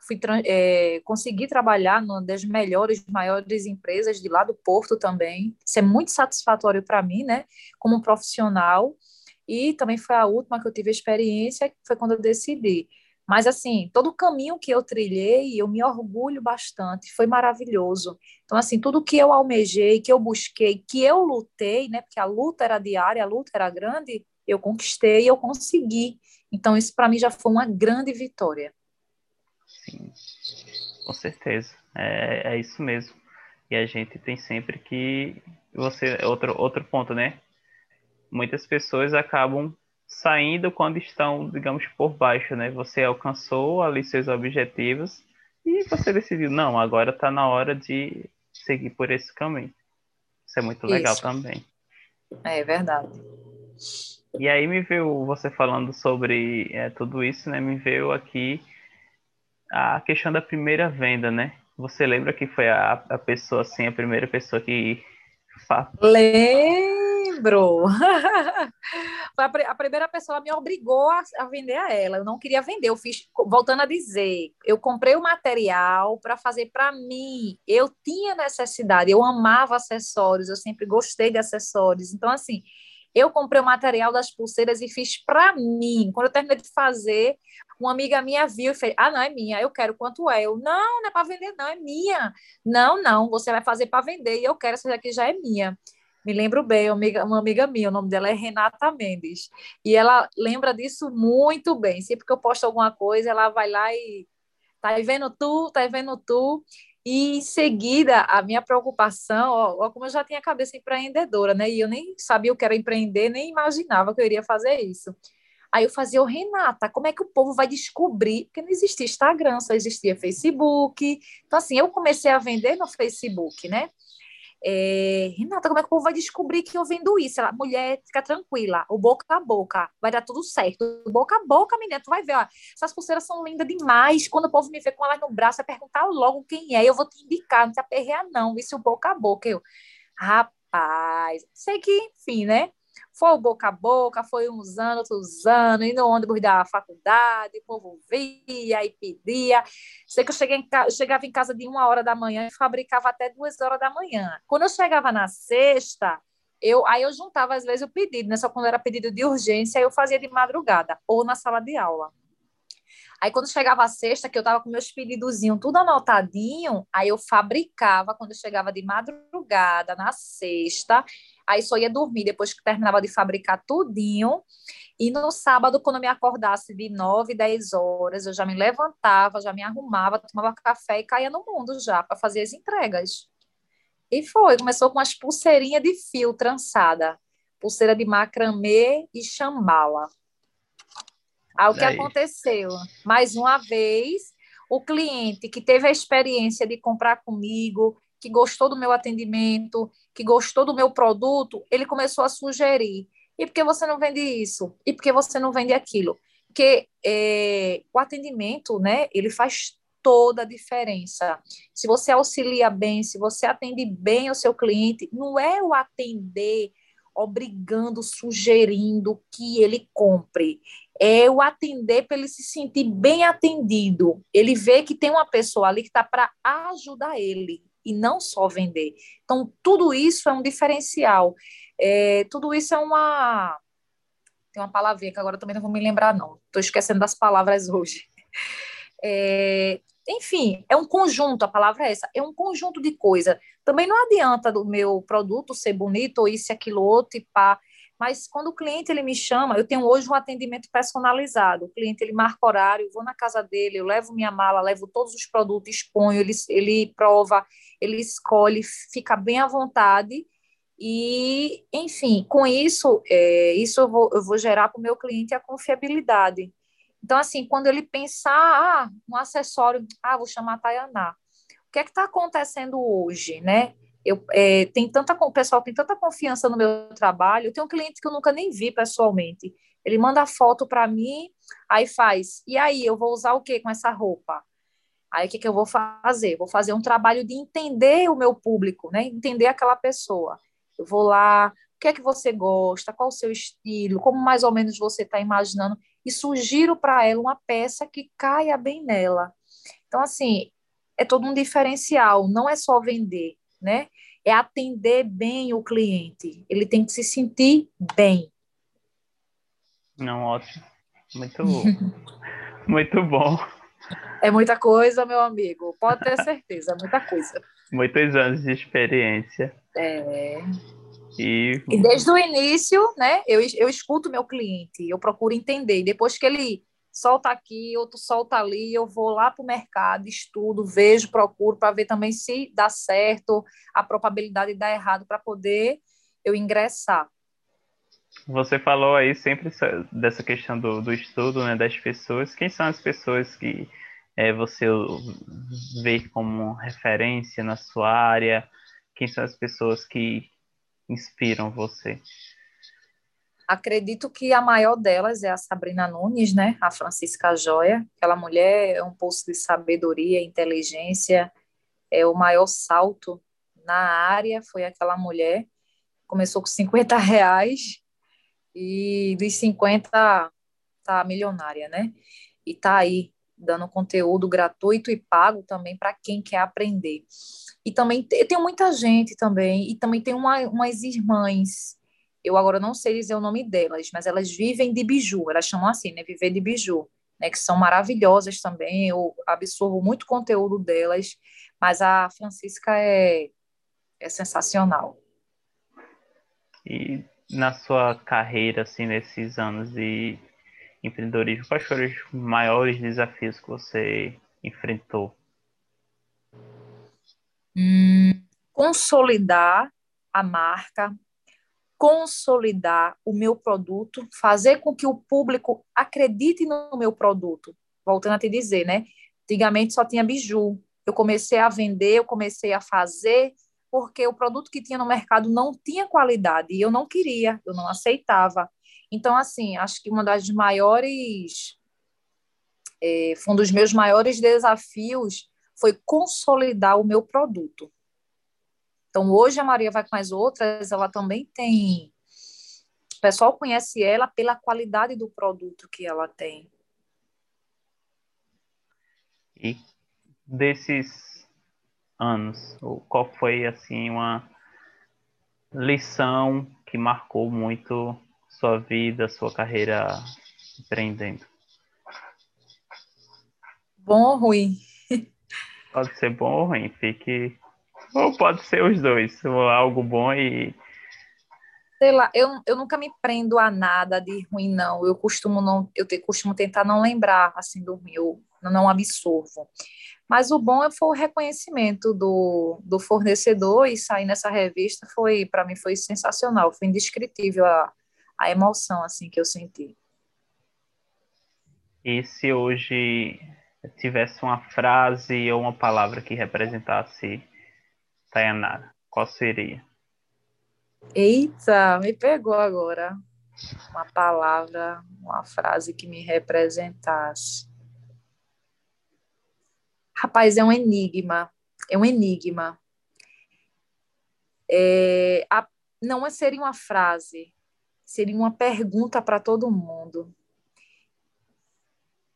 fui é, consegui trabalhar numa das melhores, maiores empresas de lá do Porto também. Isso é muito satisfatório para mim, né, como profissional. E também foi a última que eu tive experiência, que foi quando eu decidi. Mas, assim, todo o caminho que eu trilhei, eu me orgulho bastante, foi maravilhoso. Então, assim, tudo que eu almejei, que eu busquei, que eu lutei, né, porque a luta era diária, a luta era grande, eu conquistei, eu consegui. Então, isso para mim já foi uma grande vitória. Sim, com certeza. É, é isso mesmo. E a gente tem sempre que. Você, outro, outro ponto, né? Muitas pessoas acabam saindo quando estão, digamos, por baixo, né? Você alcançou ali seus objetivos e você decidiu, não, agora está na hora de seguir por esse caminho. Isso é muito legal isso. também. É verdade. E aí me veio você falando sobre é, tudo isso, né? Me veio aqui a questão da primeira venda, né? Você lembra que foi a, a pessoa, assim, a primeira pessoa que. Lembro! a, primeira pessoa me obrigou a, a, vender a ela. Eu não queria vender. Eu fiz, voltando a dizer, eu comprei o material para fazer para mim. Eu tinha necessidade, eu amava acessórios, eu sempre gostei de acessórios. Então, assim, eu comprei o material das pulseiras e fiz para mim. Quando eu terminei de fazer, uma amiga minha viu e fez: Ah, não, é minha, eu quero quanto é? Eu, não, não é para vender, não, é minha. Não, não, você vai fazer para vender e eu quero, essa daqui já é minha. Me lembro bem, uma amiga, uma amiga minha, o nome dela é Renata Mendes. E ela lembra disso muito bem. Sempre que eu posto alguma coisa, ela vai lá e tá vendo tu, tá vendo tu. E em seguida, a minha preocupação, ó, ó, como eu já tinha cabeça empreendedora, né? E eu nem sabia o que era empreender, nem imaginava que eu iria fazer isso. Aí eu fazia, o Renata, como é que o povo vai descobrir? Porque não existia Instagram, só existia Facebook. Então, assim, eu comecei a vender no Facebook, né? É, Renata, como é que o povo vai descobrir que eu vendo isso? Ela, mulher, fica tranquila, o boca a boca, vai dar tudo certo. O boca a boca, menina, tu vai ver, ó, essas pulseiras são lindas demais. Quando o povo me vê com elas no braço, vai perguntar logo quem é, eu vou te indicar, não te aperrear, não, isso boca a boca. Eu, rapaz, sei que, enfim, né? Foi o boca a boca, foi uns anos, outros anos, e no ônibus da faculdade, o povo via e pedia. Sei que eu, cheguei em, eu chegava em casa de uma hora da manhã e fabricava até duas horas da manhã. Quando eu chegava na sexta, eu, aí eu juntava às vezes o pedido, né? Só quando era pedido de urgência, eu fazia de madrugada ou na sala de aula. Aí quando chegava a sexta, que eu tava com meus pedidozinhos tudo anotadinho, aí eu fabricava quando eu chegava de madrugada na sexta, aí só ia dormir depois que terminava de fabricar tudinho. E no sábado, quando eu me acordasse de 9, 10 horas, eu já me levantava, já me arrumava, tomava café e caía no mundo já para fazer as entregas. E foi, começou com umas pulseirinhas de fio trançada, pulseira de macramê e chambala. Aí o que aconteceu? Mais uma vez, o cliente que teve a experiência de comprar comigo, que gostou do meu atendimento, que gostou do meu produto, ele começou a sugerir. E por que você não vende isso? E por que você não vende aquilo? Porque é, o atendimento, né, ele faz toda a diferença. Se você auxilia bem, se você atende bem o seu cliente, não é o atender obrigando, sugerindo que ele compre. É o atender para ele se sentir bem atendido. Ele vê que tem uma pessoa ali que está para ajudar ele e não só vender. Então, tudo isso é um diferencial. É, tudo isso é uma. Tem uma palavrinha que agora também não vou me lembrar, não. Estou esquecendo das palavras hoje. É, enfim, é um conjunto, a palavra é essa, é um conjunto de coisa. Também não adianta do meu produto ser bonito ou isso, aquilo, outro e pá. Mas quando o cliente ele me chama, eu tenho hoje um atendimento personalizado. O cliente ele marca horário, eu vou na casa dele, eu levo minha mala, levo todos os produtos, exponho, ele, ele prova, ele escolhe, fica bem à vontade. E, enfim, com isso, é, isso eu vou, eu vou gerar para o meu cliente a confiabilidade. Então, assim, quando ele pensar, ah, um acessório, ah, vou chamar a Tayaná. O que é que está acontecendo hoje, né? Eu, é, tem tanta, o pessoal tem tanta confiança no meu trabalho. Eu tenho um cliente que eu nunca nem vi pessoalmente. Ele manda foto para mim, aí faz. E aí, eu vou usar o que com essa roupa? Aí, o que, que eu vou fazer? Vou fazer um trabalho de entender o meu público, né? Entender aquela pessoa. Eu vou lá, o que é que você gosta, qual o seu estilo, como mais ou menos você está imaginando, e sugiro para ela uma peça que caia bem nela. Então, assim, é todo um diferencial, não é só vender né? É atender bem o cliente. Ele tem que se sentir bem. Não, ótimo. Muito bom. Muito bom. É muita coisa, meu amigo. Pode ter certeza, é muita coisa. Muitos anos de experiência. É. E... e desde o início, né, eu, eu escuto meu cliente, eu procuro entender. Depois que ele solta aqui, outro solta ali, eu vou lá para o mercado, estudo, vejo, procuro para ver também se dá certo, a probabilidade de dar errado para poder eu ingressar. Você falou aí sempre dessa questão do, do estudo, né, das pessoas. Quem são as pessoas que é, você vê como referência na sua área? Quem são as pessoas que inspiram você? Acredito que a maior delas é a Sabrina Nunes, né? A Francisca Joia. Aquela mulher é um poço de sabedoria, inteligência. É o maior salto na área foi aquela mulher. Começou com 50 reais e dos 50 tá milionária, né? E tá aí dando conteúdo gratuito e pago também para quem quer aprender. E também tem muita gente também, e também tem uma, umas irmãs eu agora não sei dizer o nome delas, mas elas vivem de biju, elas chamam assim, né? Viver de biju, né? Que são maravilhosas também. Eu absorvo muito conteúdo delas, mas a Francisca é, é sensacional. E na sua carreira, assim, nesses anos de empreendedorismo, quais foram os maiores desafios que você enfrentou? Hum, consolidar a marca, consolidar o meu produto, fazer com que o público acredite no meu produto. Voltando a te dizer, né? Antigamente só tinha biju. Eu comecei a vender, eu comecei a fazer, porque o produto que tinha no mercado não tinha qualidade e eu não queria, eu não aceitava. Então, assim, acho que uma das maiores, é, um dos meus maiores desafios foi consolidar o meu produto. Então, hoje a Maria vai com as outras, ela também tem. O pessoal conhece ela pela qualidade do produto que ela tem. E desses anos, qual foi assim uma lição que marcou muito sua vida, sua carreira empreendendo? Bom ou ruim? Pode ser bom ou ruim, fique ou pode ser os dois, algo bom e sei lá, eu, eu nunca me prendo a nada de ruim, não. Eu costumo não, eu te, costumo tentar não lembrar assim do ruim, eu não absorvo. Mas o bom foi o reconhecimento do, do fornecedor e sair nessa revista foi, para mim, foi sensacional, foi indescritível a, a emoção assim que eu senti. E se hoje tivesse uma frase ou uma palavra que representasse Tayanara, qual seria? Eita, me pegou agora. Uma palavra, uma frase que me representasse. Rapaz, é um enigma. É um enigma. É, a, não seria uma frase, seria uma pergunta para todo mundo.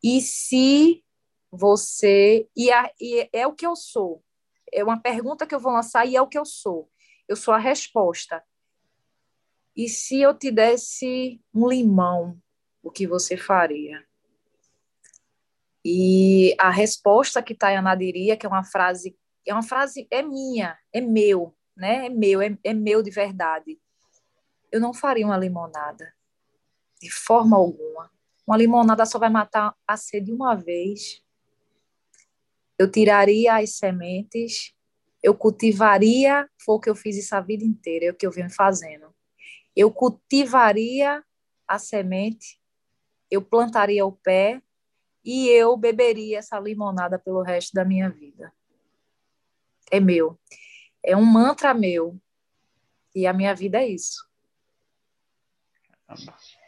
E se você. E, a, e é o que eu sou. É uma pergunta que eu vou lançar e é o que eu sou. Eu sou a resposta. E se eu te desse um limão, o que você faria? E a resposta que Tayana diria, que é uma frase, é uma frase, é minha, é meu, né? É meu, é, é meu de verdade. Eu não faria uma limonada, de forma alguma. Uma limonada só vai matar a sede uma vez. Eu tiraria as sementes, eu cultivaria, foi o que eu fiz isso a vida inteira, é o que eu venho fazendo eu cultivaria a semente, eu plantaria o pé e eu beberia essa limonada pelo resto da minha vida. É meu. É um mantra meu. E a minha vida é isso.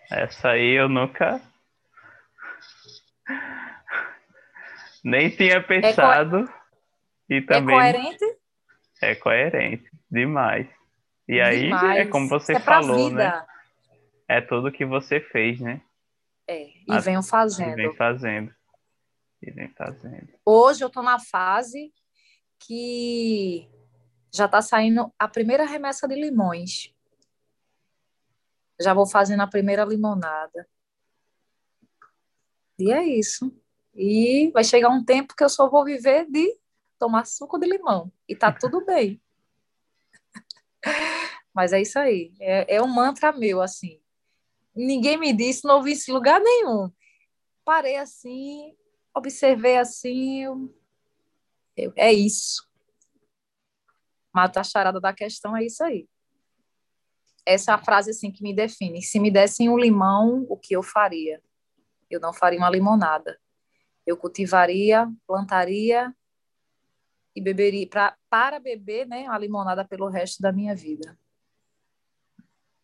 Essa aí eu nunca. Nem tinha pensado. É. E também. É coerente? É coerente. Demais. E aí, Demais. é como você é falou, né? É tudo que você fez, né? É, e A... venho fazendo. E vem fazendo. E vem fazendo. Hoje eu tô na fase que já tá saindo a primeira remessa de limões. Já vou fazendo a primeira limonada. E é isso. E vai chegar um tempo que eu só vou viver de tomar suco de limão. E tá tudo bem. Mas é isso aí. É, é um mantra meu, assim. Ninguém me disse, não ouvi isso em lugar nenhum. Parei assim, observei assim. Eu, eu, é isso. Mata a charada da questão, é isso aí. Essa é a frase assim que me define. Se me dessem um limão, o que eu faria? Eu não faria uma limonada. Eu cultivaria, plantaria e beberia pra, para beber, né, a limonada pelo resto da minha vida.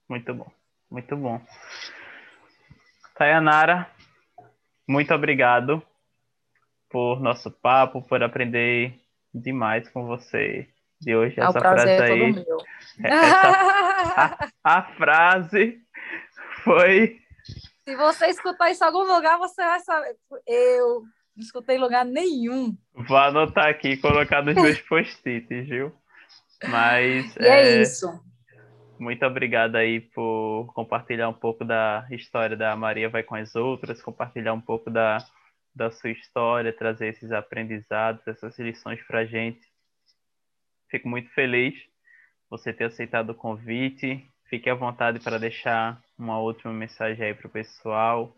Muito bom, muito bom. Tayanara, muito obrigado por nosso papo, por aprender demais com você de hoje. Ah, essa frase é aí. Essa, a, a frase foi. Se você escutar isso em algum lugar, você vai saber. Eu não escutei em lugar nenhum. Vou anotar aqui e colocar nos meus post-its, viu? Mas. É, é isso. Muito obrigado aí por compartilhar um pouco da história da Maria Vai com as Outras, compartilhar um pouco da, da sua história, trazer esses aprendizados, essas lições para a gente. Fico muito feliz você ter aceitado o convite. Fique à vontade para deixar uma última mensagem aí para o pessoal,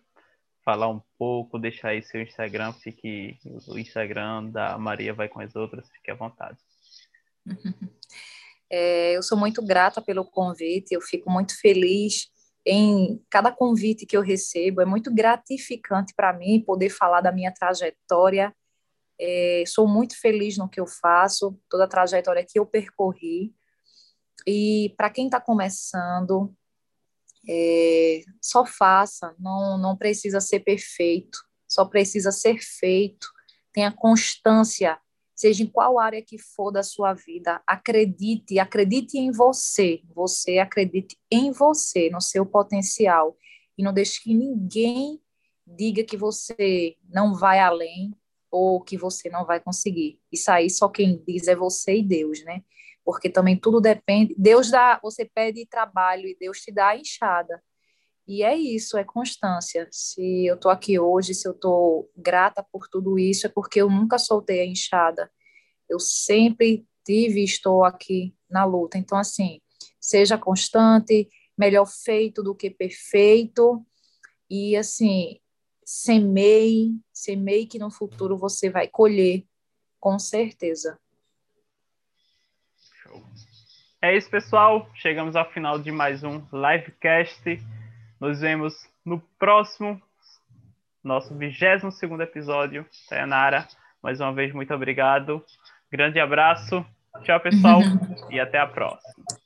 falar um pouco, deixar aí seu Instagram, fique o Instagram da Maria Vai com as Outras, fique à vontade. É, eu sou muito grata pelo convite, eu fico muito feliz em cada convite que eu recebo, é muito gratificante para mim poder falar da minha trajetória. É, sou muito feliz no que eu faço, toda a trajetória que eu percorri. E para quem está começando, é, só faça, não, não precisa ser perfeito, só precisa ser feito. Tenha constância seja em qual área que for da sua vida, acredite, acredite em você, você acredite em você, no seu potencial, e não deixe que ninguém diga que você não vai além ou que você não vai conseguir. Isso aí só quem diz é você e Deus, né? Porque também tudo depende, Deus dá, você pede trabalho e Deus te dá a enxada. E é isso, é constância. Se eu estou aqui hoje, se eu estou grata por tudo isso, é porque eu nunca soltei a enxada. Eu sempre tive e estou aqui na luta. Então, assim, seja constante, melhor feito do que perfeito. E assim, semeie, semeie que no futuro você vai colher, com certeza. É isso, pessoal. Chegamos ao final de mais um livecast. Nos vemos no próximo, nosso 22 segundo episódio. Tayanara, mais uma vez, muito obrigado. Grande abraço. Tchau, pessoal, e até a próxima.